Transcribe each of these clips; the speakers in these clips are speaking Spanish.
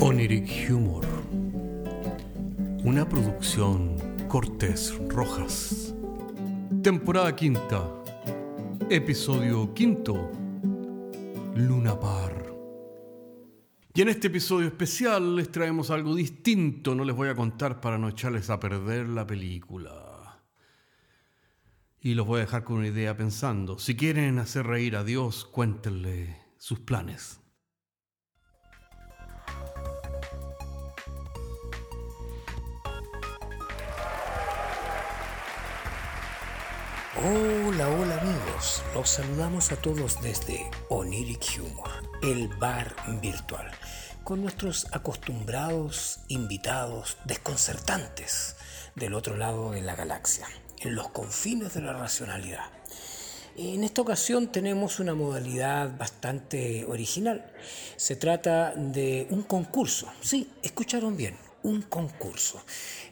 Oniric Humor. Una producción Cortés Rojas. Temporada quinta. Episodio quinto. Luna Par. Y en este episodio especial les traemos algo distinto. No les voy a contar para no echarles a perder la película. Y los voy a dejar con una idea pensando. Si quieren hacer reír a Dios, cuéntenle sus planes. Hola, hola amigos, los saludamos a todos desde Oniric Humor, el bar virtual, con nuestros acostumbrados invitados desconcertantes del otro lado de la galaxia, en los confines de la racionalidad. En esta ocasión tenemos una modalidad bastante original. Se trata de un concurso. Sí, escucharon bien, un concurso.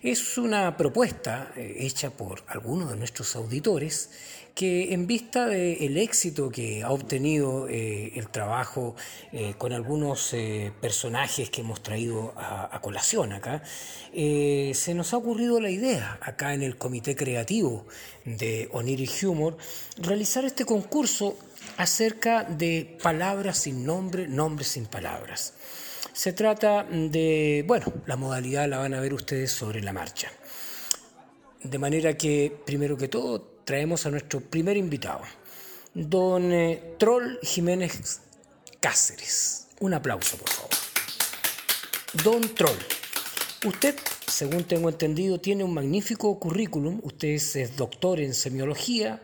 Es una propuesta eh, hecha por algunos de nuestros auditores que en vista del éxito que ha obtenido eh, el trabajo eh, con algunos personajes que hemos traído a, colación acá, se nos ha ocurrido la idea acá en el comité creativo de Oniri Humor realizar este concurso acerca de palabras sin nombre, nombres sin palabras. Se trata de, bueno, la modalidad la van a ver ustedes sobre la marcha. De manera que, primero que todo, traemos a nuestro primer invitado, don eh, Troll Jiménez Cáceres. Un aplauso, por favor. Don Troll, usted, según tengo entendido, tiene un magnífico currículum. Usted es doctor en semiología,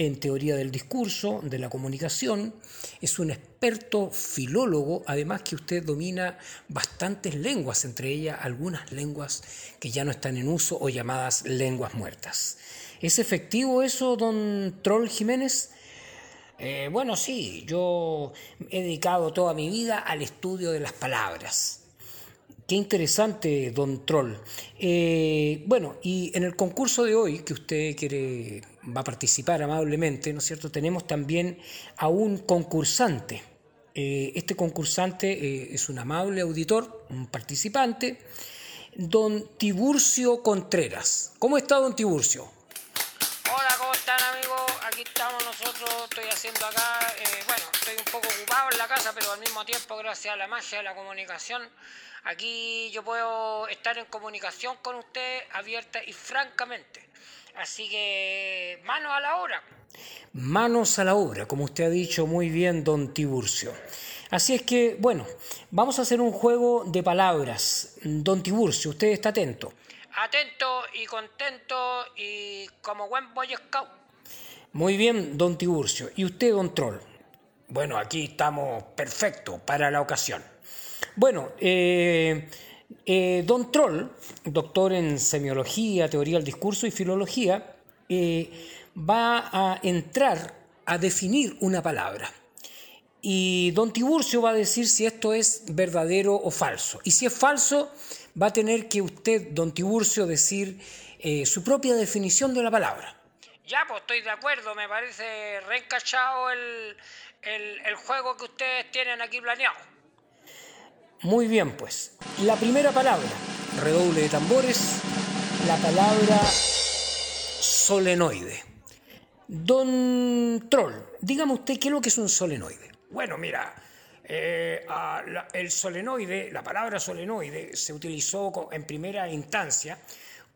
en teoría del discurso, de la comunicación, es un experto filólogo, además que usted domina bastantes lenguas, entre ellas algunas lenguas que ya no están en uso o llamadas lenguas muertas. ¿Es efectivo eso, don Troll Jiménez? Eh, bueno, sí, yo he dedicado toda mi vida al estudio de las palabras. Qué interesante, don Troll. Eh, bueno, y en el concurso de hoy, que usted quiere, va a participar amablemente, ¿no es cierto? Tenemos también a un concursante. Eh, este concursante eh, es un amable auditor, un participante, don Tiburcio Contreras. ¿Cómo está, don Tiburcio? Hola, ¿cómo están, amigos? Aquí estamos nosotros, estoy haciendo acá, bueno, estoy un poco ocupado en la casa, pero al mismo tiempo, gracias a la magia de la comunicación, Aquí yo puedo estar en comunicación con usted abierta y francamente. Así que manos a la obra. Manos a la obra, como usted ha dicho muy bien, don Tiburcio. Así es que, bueno, vamos a hacer un juego de palabras. Don Tiburcio, usted está atento. Atento y contento y como buen boy scout. Muy bien, don Tiburcio. ¿Y usted, don Troll? Bueno, aquí estamos perfecto para la ocasión. Bueno, eh, eh, Don Troll, doctor en semiología, teoría del discurso y filología, eh, va a entrar a definir una palabra. Y don Tiburcio va a decir si esto es verdadero o falso. Y si es falso, va a tener que usted, don Tiburcio, decir su propia definición de la palabra. Ya, pues estoy de acuerdo, me parece reencachado el, el juego que ustedes tienen aquí planeado. Muy bien, pues. La primera palabra, redoble de tambores, la palabra solenoide. Don Troll, dígame usted qué es lo que es un solenoide. Bueno, mira, eh, el solenoide, la palabra solenoide, se utilizó en primera instancia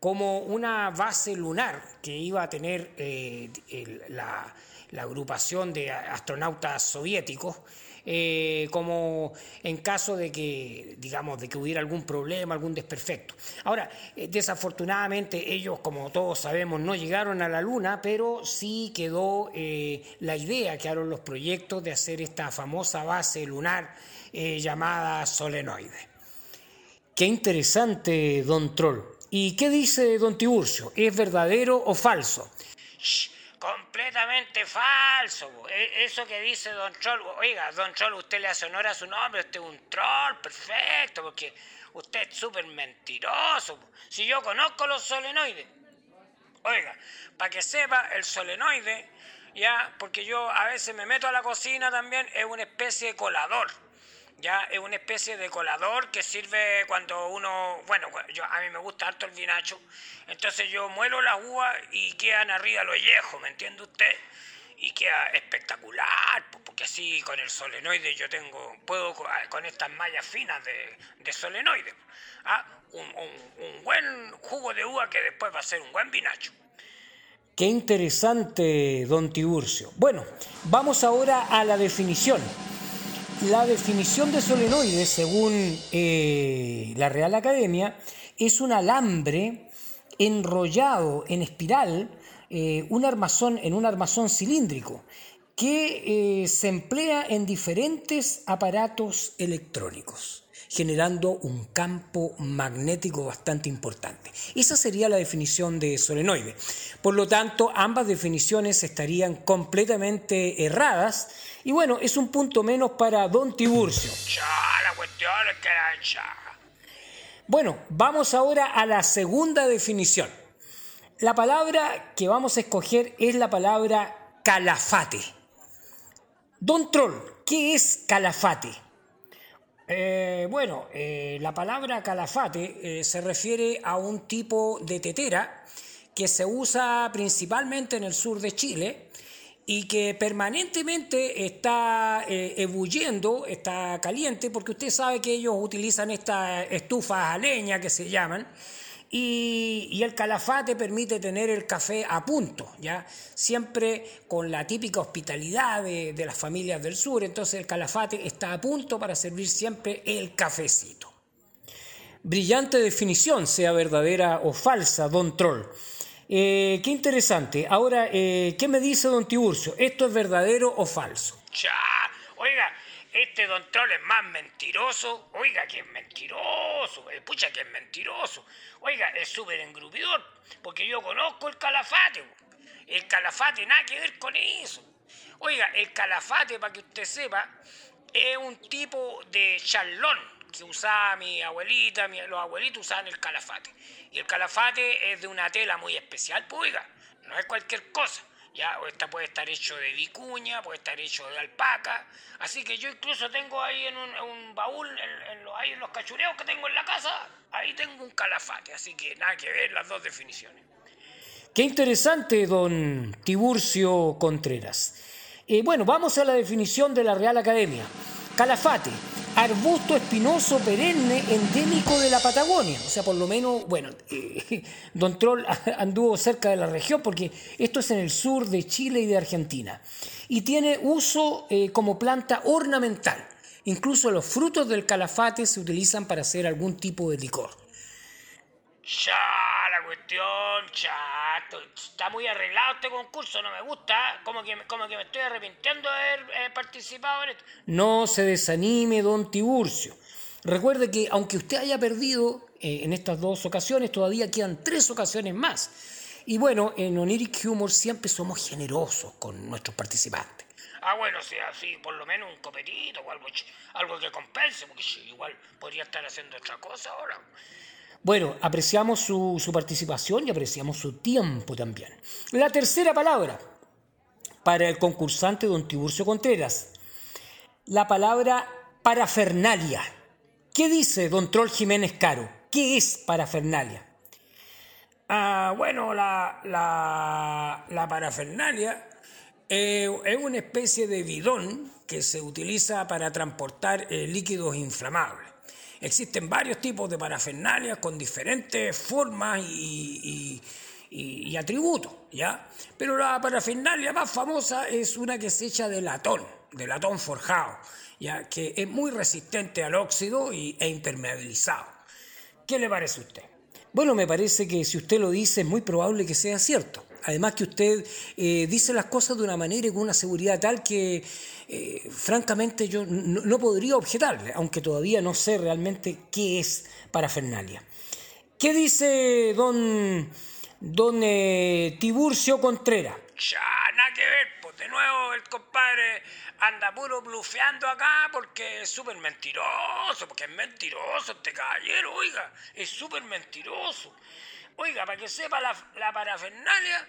como una base lunar que iba a tener eh, la, agrupación de astronautas soviéticos eh, como en caso de que, digamos, de que hubiera algún problema, algún desperfecto. Ahora, eh, desafortunadamente ellos, como todos sabemos, no llegaron a la Luna, pero sí quedó la idea, quedaron los proyectos de hacer esta famosa base lunar llamada solenoide. Qué interesante, don Troll. ¿Y qué dice don Tiburcio? ¿Es verdadero o falso? completamente falso. E, eso que dice Don Troll, oiga, Don Troll, usted le hace honor a su nombre, usted es un troll, perfecto, porque usted es súper mentiroso. Si yo conozco los solenoides, oiga, para que sepa, el solenoide, ya, porque yo a veces me meto a la cocina también, es una especie de colador. Ya es una especie de colador que sirve cuando uno, bueno, yo, a mí me gusta harto el vinacho, entonces yo muelo las uvas y quedan arriba los viejos, ¿me entiende usted? Y queda espectacular, porque así con el solenoide yo tengo, puedo con estas mallas finas de, de solenoide, ¿ah? un, un buen jugo de uva que después va a ser un buen vinacho. Qué interesante, don Tiburcio. Bueno, vamos ahora a la definición. La definición de solenoide, según eh, la Real Academia, es un alambre enrollado en espiral eh, un armazón, en un armazón cilíndrico que eh, se emplea en diferentes aparatos electrónicos generando un campo magnético bastante importante. Esa sería la definición de solenoide. Por lo tanto, ambas definiciones estarían completamente erradas y bueno, es un punto menos para Don Tiburcio. Bueno, vamos ahora a la segunda definición. La palabra que vamos a escoger es la palabra calafate. Don Troll, ¿qué es calafate? Eh, bueno, eh, la palabra calafate eh, se refiere a un tipo de tetera que se usa principalmente en el sur de Chile y que permanentemente está ebulliendo, está caliente, porque usted sabe que ellos utilizan estas estufas a leña que se llaman, y, el calafate permite tener el café a punto, ¿ya? Siempre con la típica hospitalidad de, las familias del sur, entonces el calafate está a punto para servir siempre el cafecito. Brillante definición, sea verdadera o falsa, don Troll. Eh, qué interesante. Ahora, eh, ¿qué me dice don Tiburcio? ¿Esto es verdadero o falso? Ya, oiga, este don Troll es más mentiroso. Oiga, que es mentiroso. Pucha, que es mentiroso. Oiga, es súper engrupidor. Porque yo conozco el calafate. El calafate, nada que ver con eso. Oiga, el calafate, para que usted sepa, es un tipo de charlón que usaba mi abuelita, los abuelitos usaban el calafate. Y el calafate es de una tela muy especial, pues oiga, no es cualquier cosa. Ya, esta puede estar hecho de vicuña, puede estar hecho de alpaca. Así que yo incluso tengo ahí en un, baúl, en, los, ahí en los cachureos que tengo en la casa, ahí tengo un calafate. Así que nada que ver las dos definiciones. Qué interesante, don Tiburcio Contreras. Eh, bueno, vamos a la definición de la Real Academia. Calafate, arbusto espinoso perenne endémico de la Patagonia. O sea, por lo menos, bueno, eh, Don Troll anduvo cerca de la región porque esto es en el sur de Chile y de Argentina. Y tiene uso eh, como planta ornamental. Incluso los frutos del calafate se utilizan para hacer algún tipo de licor. Ya, la cuestión, Está muy arreglado este concurso, no me gusta. Como que, como que me estoy arrepintiendo de haber eh, participado en esto. No se desanime, don Tiburcio. Recuerde que aunque usted haya perdido eh, en estas dos ocasiones, todavía quedan tres ocasiones más. Y bueno, en Oniric Humor siempre somos generosos con nuestros participantes. Ah, bueno, sí, así, por lo menos un copetito o algo, algo que compense, porque igual podría estar haciendo otra cosa ahora. Bueno, apreciamos su, participación y apreciamos su tiempo también. La tercera palabra para el concursante don Tiburcio Contreras. La palabra parafernalia. ¿Qué dice don Troll Jiménez Caro? ¿Qué es parafernalia? Ah, bueno, la, la, parafernalia eh, es una especie de bidón que se utiliza para transportar eh, líquidos inflamables. Existen varios tipos de parafernalias con diferentes formas y, atributos, ¿ya? Pero la parafernalia más famosa es una que se echa de latón, de latón forjado, ¿ya? Que es muy resistente al óxido e impermeabilizado. ¿Qué le parece a usted? Bueno, me parece que si usted lo dice es muy probable que sea cierto. Además que usted eh, dice las cosas de una manera y con una seguridad tal que eh, francamente yo no, podría objetarle, aunque todavía no sé realmente qué es parafernalia. ¿Qué dice don, don eh, Tiburcio Contreras? Ya, nada que ver, pues de nuevo el compadre anda puro blufeando acá porque es súper mentiroso, porque es mentiroso este caballero, oiga, es súper mentiroso. Oiga, para que sepa la, la parafernalia,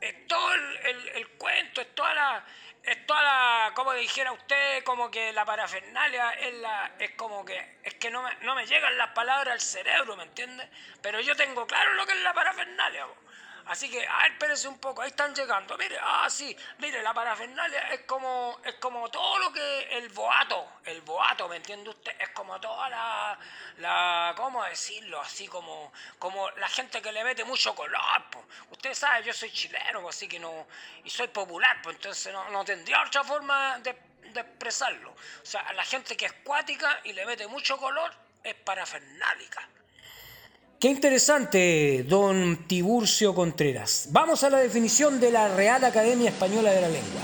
es todo el, el, cuento, es toda la, es toda la, como dijera usted, como que la parafernalia es la, es como que, es que no me, no me llegan las palabras al cerebro, ¿me entiende? Pero yo tengo claro lo que es la parafernalia. Así que, a ver, espérese un poco, ahí están llegando. Mire, ah, sí, mire, la parafernalia es como, es como todo lo que el boato, el boato, ¿me entiende usted? Es como toda la, la ¿cómo decirlo? Así como, como la gente que le mete mucho color, pues. Usted sabe, yo soy chileno, así que no, y soy popular, pues entonces no, no tendría otra forma de, de expresarlo. O sea, la gente que es cuática y le mete mucho color es parafernálica. Qué interesante, don Tiburcio Contreras. Vamos a la definición de la Real Academia Española de la Lengua.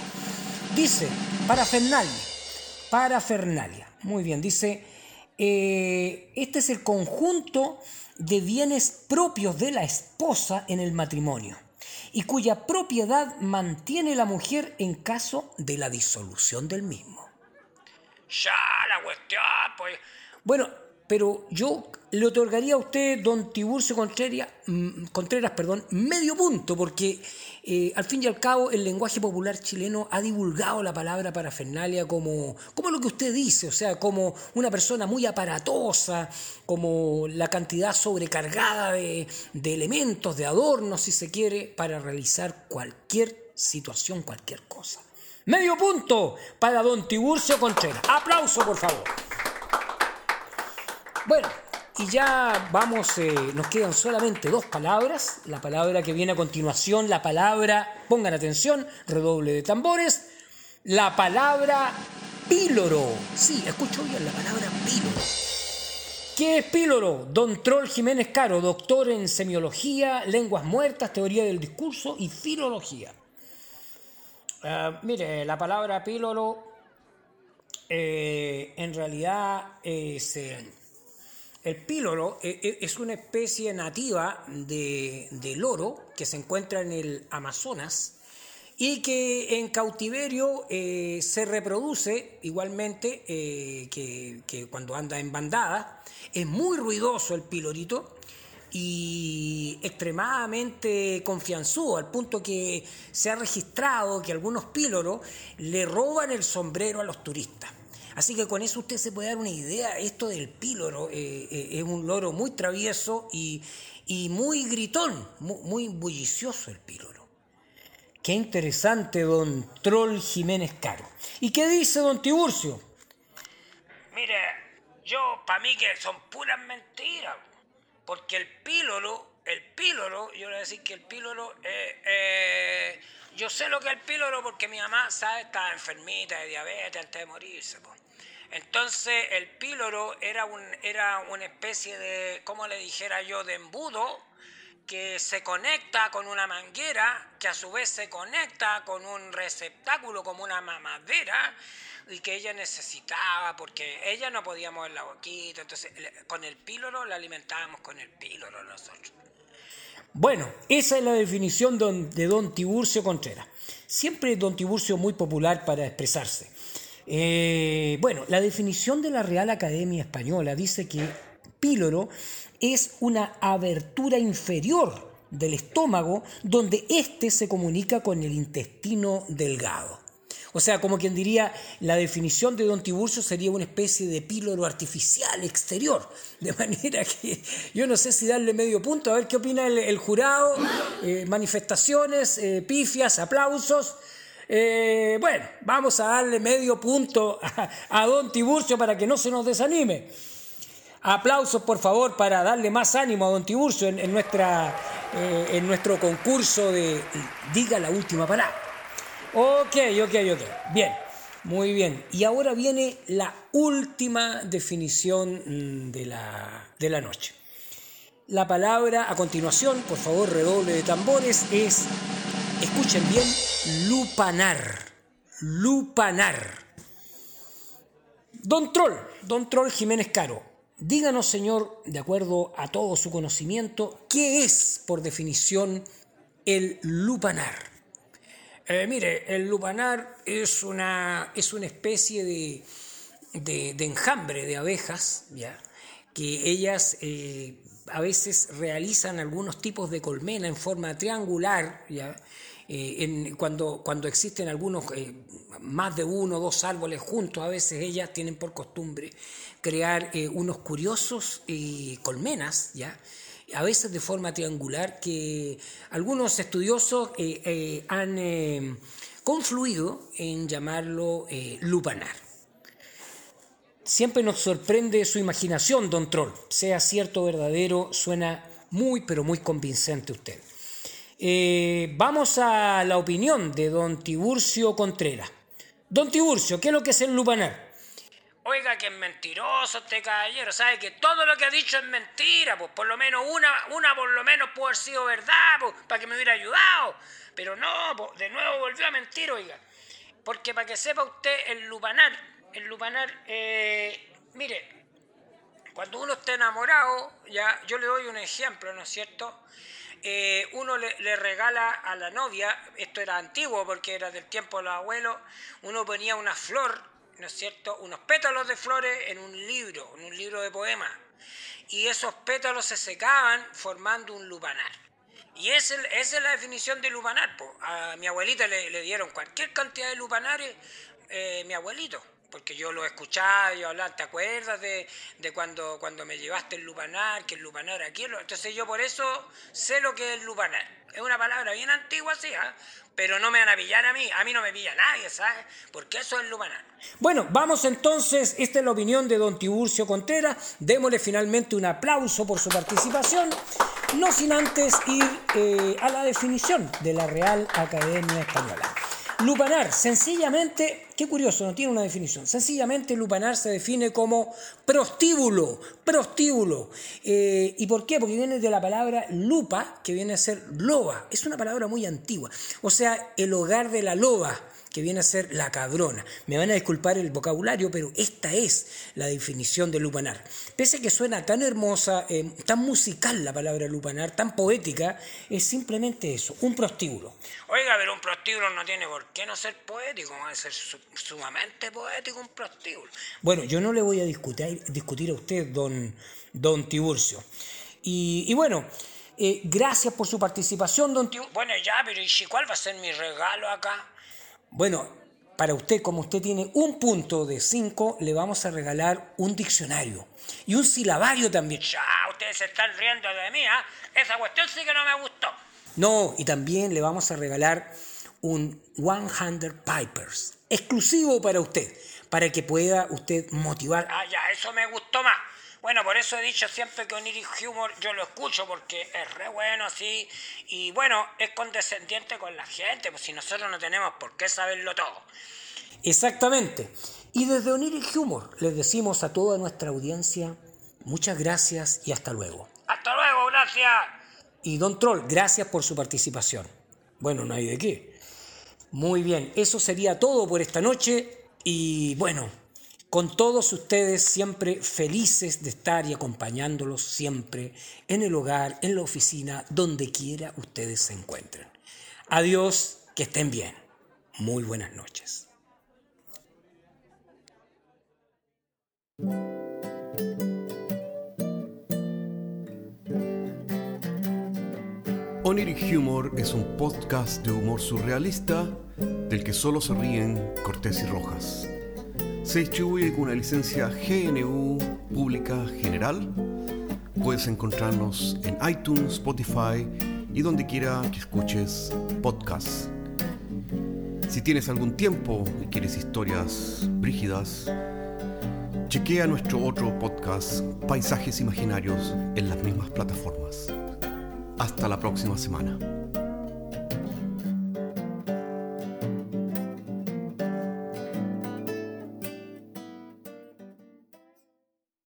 Dice, parafernalia, parafernalia. Muy bien, dice, eh, este es el conjunto de bienes propios de la esposa en el matrimonio y cuya propiedad mantiene la mujer en caso de la disolución del mismo. Ya, la cuestión, pues... Bueno, pero yo le otorgaría a usted, don Tiburcio Contreras, mm, Contreras perdón, medio punto, porque eh, al fin y al cabo el lenguaje popular chileno ha divulgado la palabra parafernalia como, como lo que usted dice, o sea, como una persona muy aparatosa, como la cantidad sobrecargada de, de elementos, de adornos, si se quiere, para realizar cualquier situación, cualquier cosa. Medio punto para don Tiburcio Contreras. Aplauso, por favor. Bueno, y ya vamos, eh, nos quedan solamente dos palabras. La palabra que viene a continuación, la palabra, pongan atención, redoble de tambores, la palabra píloro. Sí, escucho bien la palabra píloro. ¿Qué es píloro? Don Troll Jiménez Caro, doctor en semiología, lenguas muertas, teoría del discurso y filología. Ah, mire, la palabra píloro eh, en realidad es el píloro eh, eh, es una especie nativa de, loro que se encuentra en el Amazonas y que en cautiverio eh, se reproduce igualmente que, que, cuando anda en bandada. Es muy ruidoso el pilorito y extremadamente confianzudo, al punto que se ha registrado que algunos píloros le roban el sombrero a los turistas. Así que con eso usted se puede dar una idea. Esto del píloro eh, eh, es un loro muy travieso y, muy gritón, muy, bullicioso el píloro. Qué interesante, don Troll Jiménez Caro. ¿Y qué dice don Tiburcio? Mire, yo, para mí que son puras mentiras, porque el píloro, el píloro, yo le voy a decir que el píloro, eh, yo sé lo que es el píloro porque mi mamá, sabe, está enfermita de diabetes antes de morirse. Entonces el píloro era, un, era una especie de, como le dijera yo, de embudo que se conecta con una manguera, que a su vez se conecta con un receptáculo como una mamadera y que ella necesitaba porque ella no podía mover la boquita, entonces con el píloro la alimentábamos con el píloro nosotros. Bueno, esa es la definición de don Tiburcio Contreras. Siempre don Tiburcio muy popular para expresarse. Eh, bueno, la definición de la Real Academia Española dice que píloro es una abertura inferior del estómago donde éste se comunica con el intestino delgado. O sea, como quien diría, la definición de Don Tiburcio sería una especie de píloro artificial exterior. De manera que yo no sé si darle medio punto, a ver qué opina el, jurado, eh, manifestaciones, eh, pifias, aplausos. Eh, bueno, vamos a darle medio punto a, don Tiburcio para que no se nos desanime. Aplausos, por favor, para darle más ánimo a don Tiburcio en, nuestra, eh, en nuestro concurso de Diga la última palabra. Ok, ok, ok. Bien, muy bien. Y ahora viene la última definición mm, de la, de la noche. La palabra a continuación, por favor, redoble de tambores, es Escuchen bien, lupanar. Lupanar. Don Troll, Don Troll Jiménez Caro, díganos, señor, de acuerdo a todo su conocimiento, ¿qué es, por definición, el lupanar? Eh, mire, el lupanar es una, es una especie de, de, enjambre de abejas, ¿ya? que ellas eh, a veces realizan algunos tipos de colmena en forma triangular, ¿ya? Eh, cuando, cuando existen algunos, más de uno o dos árboles juntos, a veces ellas tienen por costumbre crear unos curiosos colmenas, ¿ya? a veces de forma triangular, que algunos estudiosos han confluido en llamarlo lupanar. Siempre nos sorprende su imaginación, don Troll. Sea cierto o verdadero, suena muy, pero muy convincente usted. Eh, vamos a la opinión de don Tiburcio Contreras. Don Tiburcio, ¿qué es lo que es el lupanar? Oiga, que es mentiroso este caballero, sabe que todo lo que ha dicho es mentira, pues por lo menos una, una por lo menos puede haber sido verdad, pues, para que me hubiera ayudado. Pero no, pues, de nuevo volvió a mentir, oiga. Porque para que sepa usted, el lupanar el lupanar, eh, mire, cuando uno está enamorado, ya yo le doy un ejemplo, ¿no es cierto? Eh, uno le, regala a la novia, esto era antiguo porque era del tiempo de los abuelos, uno ponía una flor, ¿no es cierto? Unos pétalos de flores en un libro, en un libro de poemas. Y esos pétalos se secaban formando un lupanar. Y esa es la definición de lupanar. A mi abuelita le, dieron cualquier cantidad de lupanares, eh, mi abuelito porque yo lo escuchaba, yo hablaba, ¿te acuerdas de, cuando, cuando me llevaste el lupanar, que el lupanar aquí? Entonces yo por eso sé lo que es el lupanar. Es una palabra bien antigua, sí, ¿ah? pero no me van a pillar a mí, a mí no me pilla nadie, ¿sabes? Porque eso es lupanar. Bueno, vamos entonces, esta es la opinión de don Tiburcio Contreras, démosle finalmente un aplauso por su participación, no sin antes ir eh, a la definición de la Real Academia Española. Lupanar, sencillamente, qué curioso, no tiene una definición. Sencillamente, lupanar se define como prostíbulo, prostíbulo. Eh, ¿Y por qué? Porque viene de la palabra lupa, que viene a ser loba. Es una palabra muy antigua. O sea, el hogar de la loba que viene a ser la cabrona. Me van a disculpar el vocabulario, pero esta es la definición de lupanar. Pese a que suena tan hermosa, eh, tan musical la palabra lupanar, tan poética, es simplemente eso, un prostíbulo. Oiga, pero un prostíbulo no tiene por qué no ser poético, va ser sumamente poético un prostíbulo. Bueno, yo no le voy a discutir, discutir a usted, don, don Tiburcio. Y, bueno, eh, gracias por su participación, don Tiburcio. Bueno, ya, pero ¿y cuál va a ser mi regalo acá? Bueno, para usted, como usted tiene un punto de cinco, le vamos a regalar un diccionario y un silabario también. Ya, ustedes se están riendo de mí, ¿ah? Esa cuestión sí que no me gustó. No, y también le vamos a regalar un 100 Pipers, exclusivo para usted, para que pueda usted motivar. Ah, ya, eso me gustó más. Bueno, por eso he dicho siempre que Oniric Humor yo lo escucho porque es re bueno así y bueno, es condescendiente con la gente, pues si nosotros no tenemos por qué saberlo todo. Exactamente. Y desde Oniric Humor les decimos a toda nuestra audiencia muchas gracias y hasta luego. Hasta luego, gracias. Y Don Troll, gracias por su participación. Bueno, no hay de qué. Muy bien, eso sería todo por esta noche y bueno, con todos ustedes siempre felices de estar y acompañándolos siempre en el hogar, en la oficina, donde quiera ustedes se encuentren. Adiós, que estén bien. Muy buenas noches. Oniric Humor es un podcast de humor surrealista del que solo se ríen Cortés y Rojas. Se distribuye con una licencia GNU Pública General. Puedes encontrarnos en iTunes, Spotify y donde quiera que escuches podcasts. Si tienes algún tiempo y quieres historias brígidas, chequea nuestro otro podcast, Paisajes Imaginarios, en las mismas plataformas. Hasta la próxima semana.